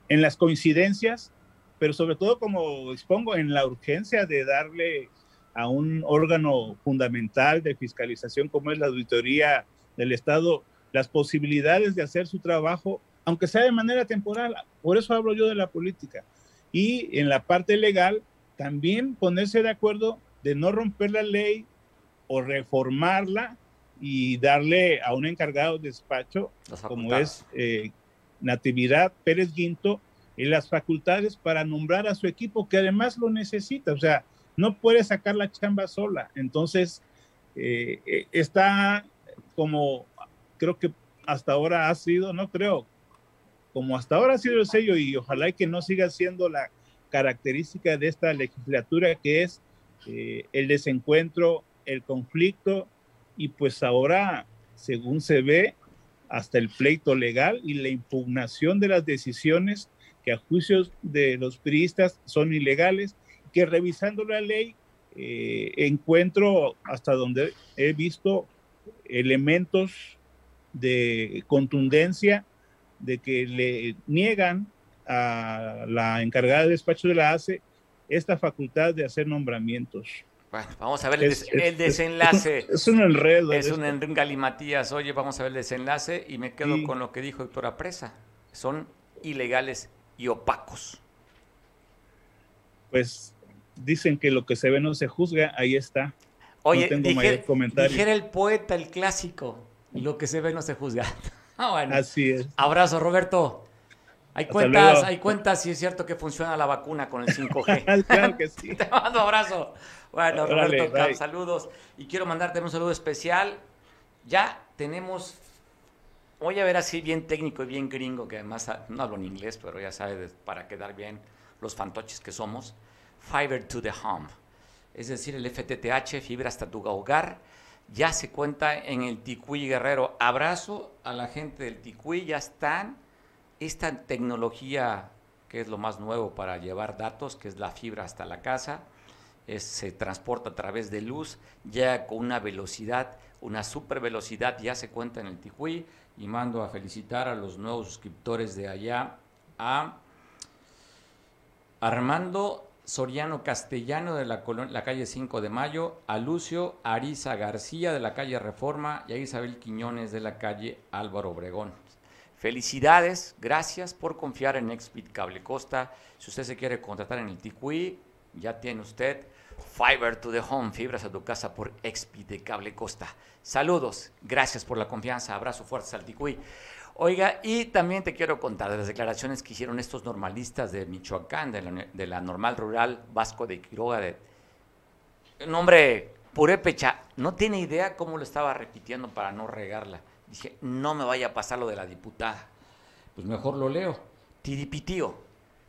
en, las coincidencias, pero sobre todo, como expongo, en la urgencia de darle a un órgano fundamental de fiscalización como es la auditoría del Estado las posibilidades de hacer su trabajo, aunque sea de manera temporal. Por eso hablo yo de la política. Y en la parte legal, también ponerse de acuerdo de no romper la ley o reformarla y darle a un encargado de despacho, como es eh, Natividad Pérez Guinto, en las facultades para nombrar a su equipo, que además lo necesita. O sea, no puede sacar la chamba sola. Entonces, eh, eh, está como creo que hasta ahora ha sido, no creo, como hasta ahora ha sido el sello y ojalá que no siga siendo la característica de esta legislatura que es eh, el desencuentro, el conflicto y pues ahora, según se ve, hasta el pleito legal y la impugnación de las decisiones que a juicios de los periodistas son ilegales, que revisando la ley eh, encuentro hasta donde he visto elementos de contundencia de que le niegan a la encargada de despacho de la ACE esta facultad de hacer nombramientos. Bueno, vamos a ver el, desenlace. [LAUGHS] Es, un enredo. Es un Matías. Oye, vamos a ver el desenlace y me quedo con lo que dijo Héctor Presa. Son ilegales y opacos. Pues dicen que lo que se ve no se juzga, ahí está. Oye, no tengo dijera el poeta, el clásico, lo que se ve no se juzga. [LAUGHS] ah, bueno. Así es. Abrazo, Roberto. Hay cuentas, hay cuentas si es cierto que funciona la vacuna con el 5G. [LAUGHS] claro que sí. [LAUGHS] Te mando abrazo. Bueno, Roberto, saludos. Y quiero mandarte un saludo especial. Ya tenemos, voy a ver así bien técnico y bien gringo, que además no hablo en inglés, pero ya sabes, para quedar bien los fantoches que somos. Fiber to the home. Es decir, el FTTH, fibra hasta tu hogar ya se cuenta en el Ticuí Guerrero. Abrazo a la gente del Ticuí, ya están. Esta tecnología que es lo más nuevo para llevar datos, que es la fibra hasta la casa, se transporta a través de luz, ya con una velocidad, una super velocidad, ya se cuenta en el Ticuí. Y mando a felicitar a los nuevos suscriptores de allá, a Armando Soriano Castellano de la, calle 5 de Mayo, a Lucio Ariza García de la calle Reforma y a Isabel Quiñones de la calle Álvaro Obregón. Felicidades, gracias por confiar en Expit Cable Costa. Si usted se quiere contratar en el TQI, ya tiene usted Fiber to the Home, fibras a tu casa por Expit de Cable Costa. Saludos, gracias por la confianza, abrazo fuerte al TQI. Oiga, y también te quiero contar de las declaraciones que hicieron estos normalistas de Michoacán, de la, normal rural Vasco de Quiroga, de nombre Purépecha, no tiene idea cómo lo estaba repitiendo para no regarla. Dije, no me vaya a pasar lo de la diputada. Pues mejor lo leo. Tiripitío.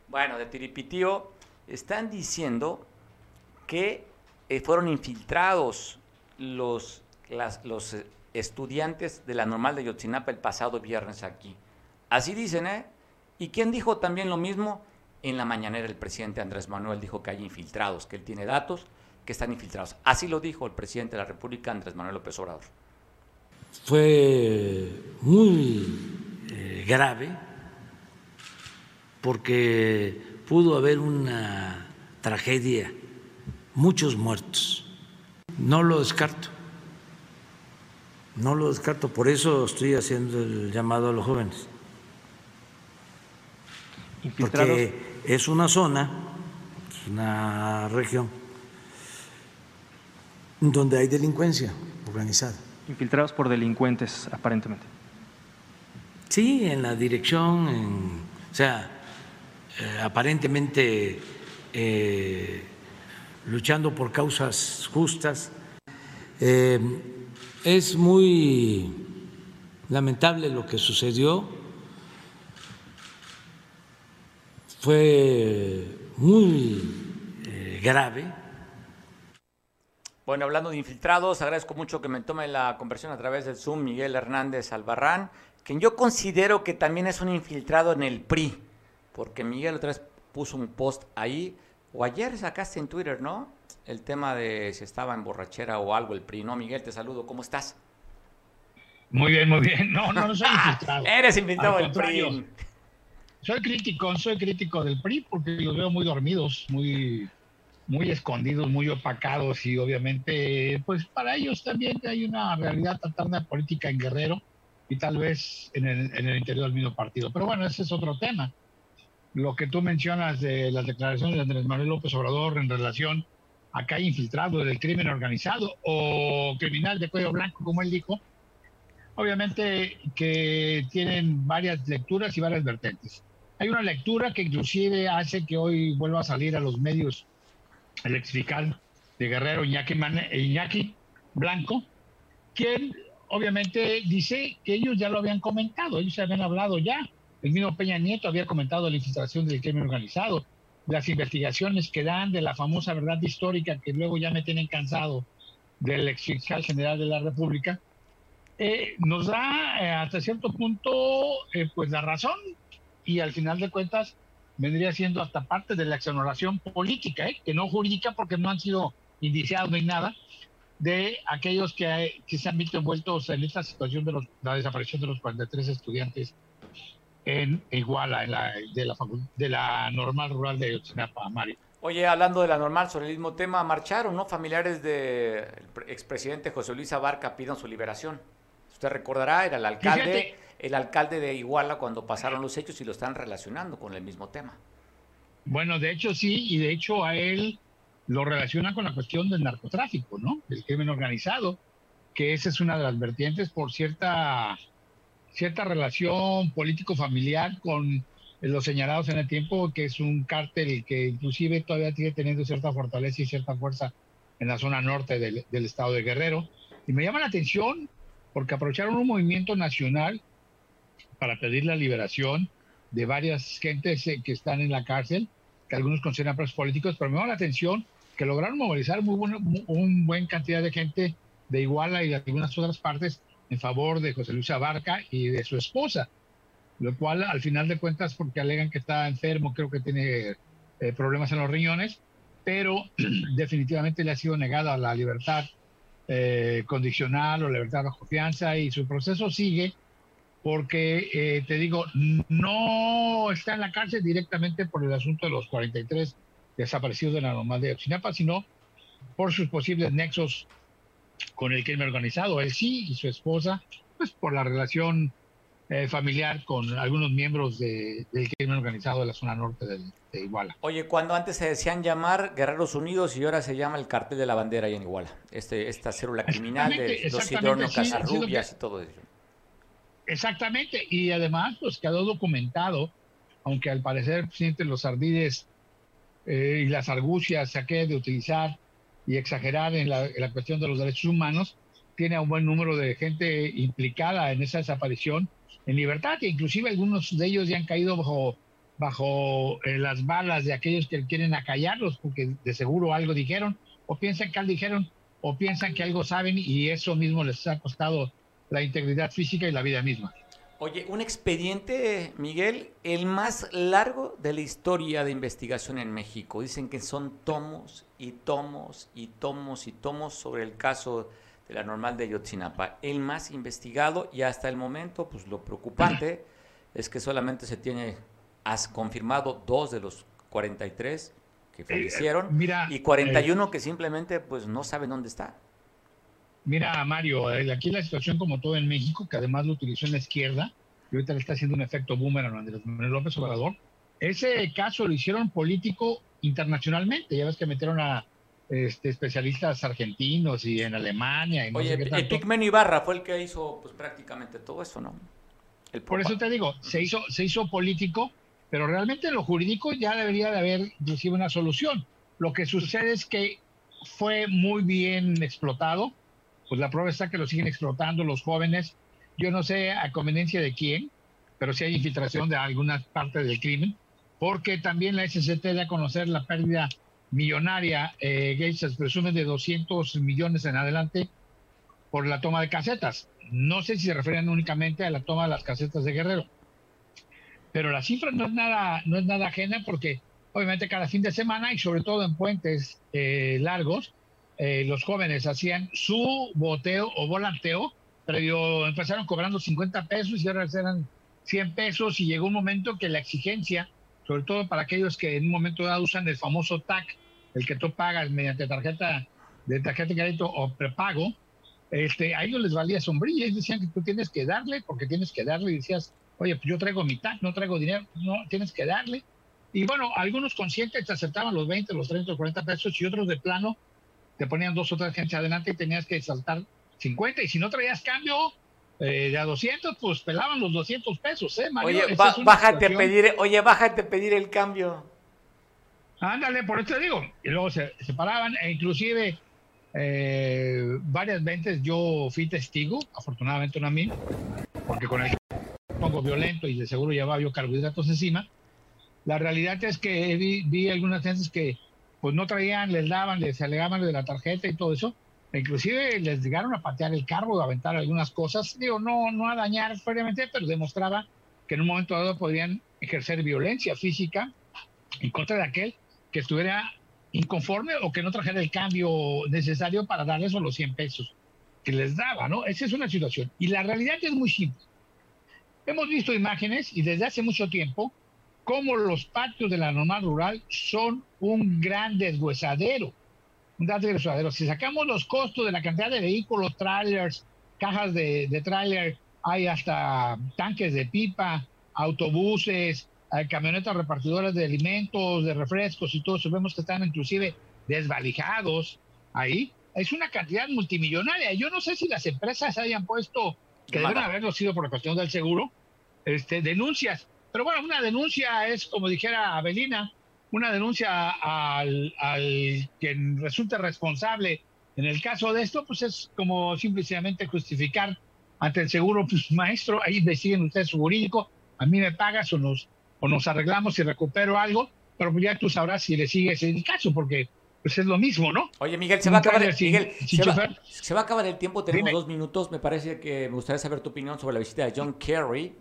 Bueno, de Tiripitío están diciendo que eh, fueron infiltrados los, los eh, estudiantes de la normal de Yotzinapa el pasado viernes aquí. Así dicen, ¿eh? ¿Y quién dijo también lo mismo? En la mañanera el presidente Andrés Manuel dijo que hay infiltrados, que él tiene datos que están infiltrados. Así lo dijo el presidente de la República, Andrés Manuel López Obrador. Fue muy eh, grave porque pudo haber una tragedia, muchos muertos. No lo descarto. No lo descarto, por eso estoy haciendo el llamado a los jóvenes. Porque es una zona, es una región donde hay delincuencia organizada. Infiltrados por delincuentes, aparentemente. Sí, en la dirección, o sea, eh, aparentemente eh, luchando por causas justas. Eh, es muy lamentable lo que sucedió. fue muy eh, grave. Bueno, hablando de infiltrados, agradezco mucho que me tome la conversión a través del Zoom Miguel Hernández Albarrán, quien yo considero que también es un infiltrado en el PRI, porque Miguel otra vez puso un post ahí, o ayer sacaste en Twitter, ¿no? El tema de si estaba en borrachera o algo el PRI, ¿no? Miguel, te saludo, ¿cómo estás? Muy bien, muy bien. No, no, no soy [LAUGHS] infiltrado. Eres infiltrado del PRI. Soy crítico, soy crítico del PRI porque los veo muy dormidos, muy, muy escondidos, muy opacados y obviamente, pues para ellos también hay una realidad de política en Guerrero y tal vez en el, en el interior del mismo partido. Pero bueno, ese es otro tema. Lo que tú mencionas de las declaraciones de Andrés Manuel López Obrador en relación a que hay infiltrado del crimen organizado o criminal de cuello blanco, como él dijo, obviamente que tienen varias lecturas y varias vertientes. Hay una lectura que inclusive hace que hoy vuelva a salir a los medios el exfiscal de Guerrero, Iñaki, Iñaki Blanco, quien obviamente dice que ellos ya lo habían comentado, ellos se habían hablado ya. El mismo Peña Nieto había comentado la infiltración del crimen organizado, las investigaciones que dan de la famosa verdad histórica que luego ya me tienen cansado del exfiscal general de la República, eh, nos da eh, hasta cierto punto eh, pues la razón y al final de cuentas vendría siendo hasta parte de la exoneración política, ¿eh? que no jurídica porque no han sido indiciados ni nada, de aquellos que, que, se han visto envueltos en esta situación de los, la desaparición de los 43 estudiantes en Iguala, en la, de, la, de la normal rural de Yotzinapa, Mario. Oye, hablando de la normal, sobre el mismo tema, marcharon, ¿no? Familiares del expresidente José Luis Abarca pidan su liberación. Usted recordará, era el alcalde el alcalde de Iguala cuando pasaron los hechos y lo están relacionando con el mismo tema. Bueno, de hecho sí, y de hecho a él lo relaciona con la cuestión del narcotráfico, ¿no? Del crimen organizado, que esa es una de las vertientes por cierta, cierta relación político-familiar con los señalados en el tiempo, que es un cártel que inclusive todavía sigue teniendo cierta fortaleza y cierta fuerza en la zona norte del, estado de Guerrero. Y me llama la atención porque aprovecharon un movimiento nacional para pedir la liberación de varias gentes eh, que están en la cárcel, que algunos consideran presos políticos, pero me llama la atención que lograron movilizar muy buena un buen cantidad de gente de Iguala y de algunas otras partes en favor de José Luis Abarca y de su esposa, lo cual al final de cuentas, porque alegan que está enfermo, creo que tiene eh, problemas en los riñones, pero [CLEARS THROAT] definitivamente le ha sido negada la libertad eh, condicional o libertad bajo fianza y su proceso sigue porque eh, te digo, no está en la cárcel directamente por el asunto de los 43 desaparecidos de la normal de Ochinapa, sino por sus posibles nexos con el crimen organizado. Él sí y su esposa, pues por la relación eh, familiar con algunos miembros del crimen organizado de la zona norte de, Iguala. Oye, cuando antes se decían llamar Guerreros Unidos y ahora se llama el Cartel de la Bandera ahí en Iguala, este, esta célula criminal de los Sidronos Casarrubias y todo eso. Exactamente, y además pues quedó documentado, aunque al parecer el presidente los ardides eh, y las argucias se de utilizar y exagerar en la, cuestión de los derechos humanos, tiene un buen número de gente implicada en esa desaparición en libertad, que inclusive algunos de ellos ya han caído bajo, bajo eh, las balas de aquellos que quieren acallarlos, porque de seguro algo dijeron, o piensan que algo dijeron, o piensan que algo saben y eso mismo les ha costado la integridad física y la vida misma. Oye, un expediente, Miguel, el más largo de la historia de investigación en México. Dicen que son tomos y tomos y tomos y tomos sobre el caso de la normal de Yotzinapa. El más investigado y hasta el momento, pues lo preocupante [CLEARS THROAT] es que solamente se tiene, has confirmado dos de los 43 que eh, fallecieron y 41 eh, que simplemente pues no saben dónde está. Mira, Mario, eh, aquí la situación como todo en México, que además lo utilizó en la izquierda, y ahorita le está haciendo un efecto boomerang a Andrés Manuel López Obrador, ese caso lo hicieron político internacionalmente. Ya ves que metieron a este, especialistas argentinos y en Alemania. Y no Oye, el Pigmeno Ibarra fue el que hizo pues, prácticamente todo eso, ¿no? Por eso te digo, se hizo, se hizo político, pero realmente en lo jurídico ya debería de haber inclusive una solución. Lo que sucede es que fue muy bien explotado, pues la prueba está que lo siguen explotando los jóvenes. Yo no sé a conveniencia de quién, pero si hay infiltración de alguna parte del crimen. Porque también la SCT da a conocer la pérdida millonaria, eh, Gates presume de 200 millones en adelante por la toma de casetas. No sé si se refieren únicamente a la toma de las casetas de Guerrero, pero la cifra no es nada, no es nada ajena porque obviamente cada fin de semana y sobre todo en puentes eh, largos, eh, los jóvenes hacían su boteo o volanteo, pero empezaron cobrando 50 pesos y ahora eran 100 pesos y llegó un momento que la exigencia, sobre todo para aquellos que en un momento dado usan el famoso TAC, el que tú pagas mediante tarjeta de tarjeta de crédito o prepago, este, a ellos les valía sombrilla, ellos decían que tú tienes que darle, porque tienes que darle, y decías, oye, pues yo traigo mi TAC, no traigo dinero, no, tienes que darle. Y bueno, algunos conscientes te aceptaban los 20, los 30, los 40 pesos y otros de plano te ponían dos o tres gente adelante y tenías que saltar 50 y si no traías cambio eh, de a 200, pues pelaban los 200 pesos, ¿eh, Oye, bájate a pedir, oye, bájate a pedir el cambio. Ándale, por eso te digo. Y luego se, separaban e inclusive eh, varias veces yo fui testigo, afortunadamente no a mí, porque con el pongo violento y de seguro llevaba yo carbohidratos encima. La realidad es que vi, vi algunas veces que pues no traían, les daban, les alegaban de la tarjeta y todo eso. Inclusive les llegaron a patear el carro, a aventar algunas cosas. Digo, no, no a dañar previamente, pero demostraba que en un momento dado podían ejercer violencia física en contra de aquel que estuviera inconforme o que no trajera el cambio necesario para darles los 100 pesos que les daba, ¿no? Esa es una situación. Y la realidad es muy simple. Hemos visto imágenes y desde hace mucho tiempo cómo los patios de la normal rural son un gran deshuesadero. Un gran deshuesadero. Si sacamos los costos de la cantidad de vehículos, trailers, cajas de, de trailer, hay hasta tanques de pipa, autobuses, hay camionetas repartidoras de alimentos, de refrescos y todo eso. Vemos que están inclusive desvalijados ahí. Es una cantidad multimillonaria. Yo no sé si las empresas hayan puesto, que deben haberlo sido por la cuestión del seguro, este, denuncias. Pero bueno, una denuncia es, como dijera Avelina, una denuncia al, al que resulte responsable. En el caso de esto, pues es como simplemente justificar ante el seguro, pues maestro, ahí deciden ustedes su jurídico, a mí me pagas o nos o nos arreglamos y recupero algo, pero ya tú sabrás si le sigues el caso, porque pues es lo mismo, ¿no? Oye, Miguel, se va a acabar el, Miguel, se, va, a acabar el tiempo, tenemos dos minutos, me parece que me gustaría saber tu opinión sobre la visita de John Kerry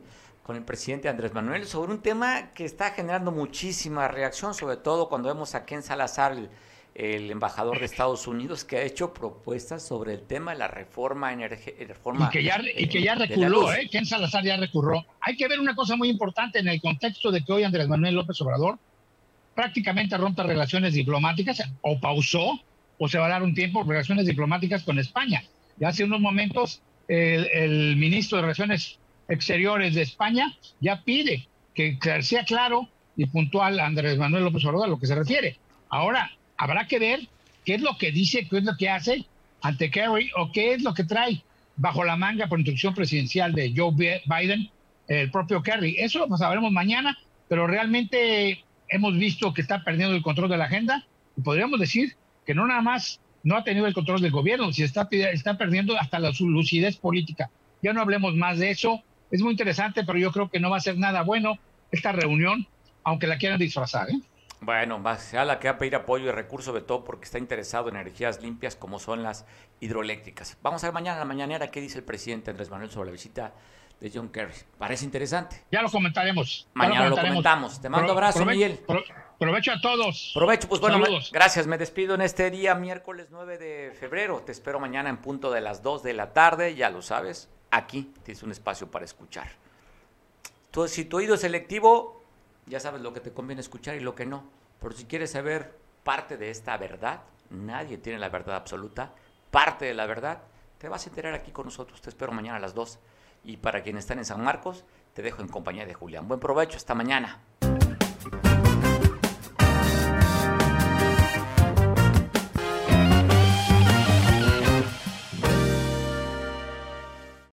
con el presidente Andrés Manuel sobre un tema que está generando muchísima reacción, sobre todo cuando vemos a Ken Salazar, el embajador de Estados Unidos, que ha hecho propuestas sobre el tema de la reforma energética. Y que ya, y que ya reculó, ¿eh? Ken Salazar ya recurrió. Hay que ver una cosa muy importante en el contexto de que hoy Andrés Manuel López Obrador prácticamente rompe relaciones diplomáticas, o pausó, o se va a dar un tiempo, relaciones diplomáticas con España. Ya hace unos momentos el, el ministro de Relaciones Exteriores de España ya pide que sea claro y puntual Andrés Manuel López Obrador a lo que se refiere. Ahora, habrá que ver qué es lo que dice, qué es lo que hace ante Kerry o qué es lo que trae bajo la manga por instrucción presidencial de Joe Biden, el propio Kerry. Eso lo sabremos mañana, pero realmente hemos visto que está perdiendo el control de la agenda y podríamos decir que no nada más no ha tenido el control del gobierno, sino está, está perdiendo hasta la lucidez política. Ya no hablemos más de eso. Es muy interesante, pero yo creo que no va a ser nada bueno esta reunión, aunque la quieran disfrazar. ¿eh? Bueno, más la que va a pedir apoyo y recursos, sobre todo porque está interesado en energías limpias como son las hidroeléctricas. Vamos a ver mañana la mañanera qué dice el presidente Andrés Manuel sobre la visita de John Kerry. Parece interesante. Ya lo comentaremos. Mañana lo, comentamos. Te mando abrazo, Miguel. provecho a todos. Provecho, pues bueno, gracias. Me despido en este día, miércoles 9 de febrero. Te espero mañana en punto de las 2 de la tarde, ya lo sabes. Aquí tienes un espacio para escuchar. Tú, si tu oído es selectivo, ya sabes lo que te conviene escuchar y lo que no. Pero si quieres saber parte de esta verdad, nadie tiene la verdad absoluta, parte de la verdad, te vas a enterar aquí con nosotros. Te espero mañana a las 2. Y para quienes están en San Marcos, te dejo en compañía de Julián. Buen provecho, hasta mañana.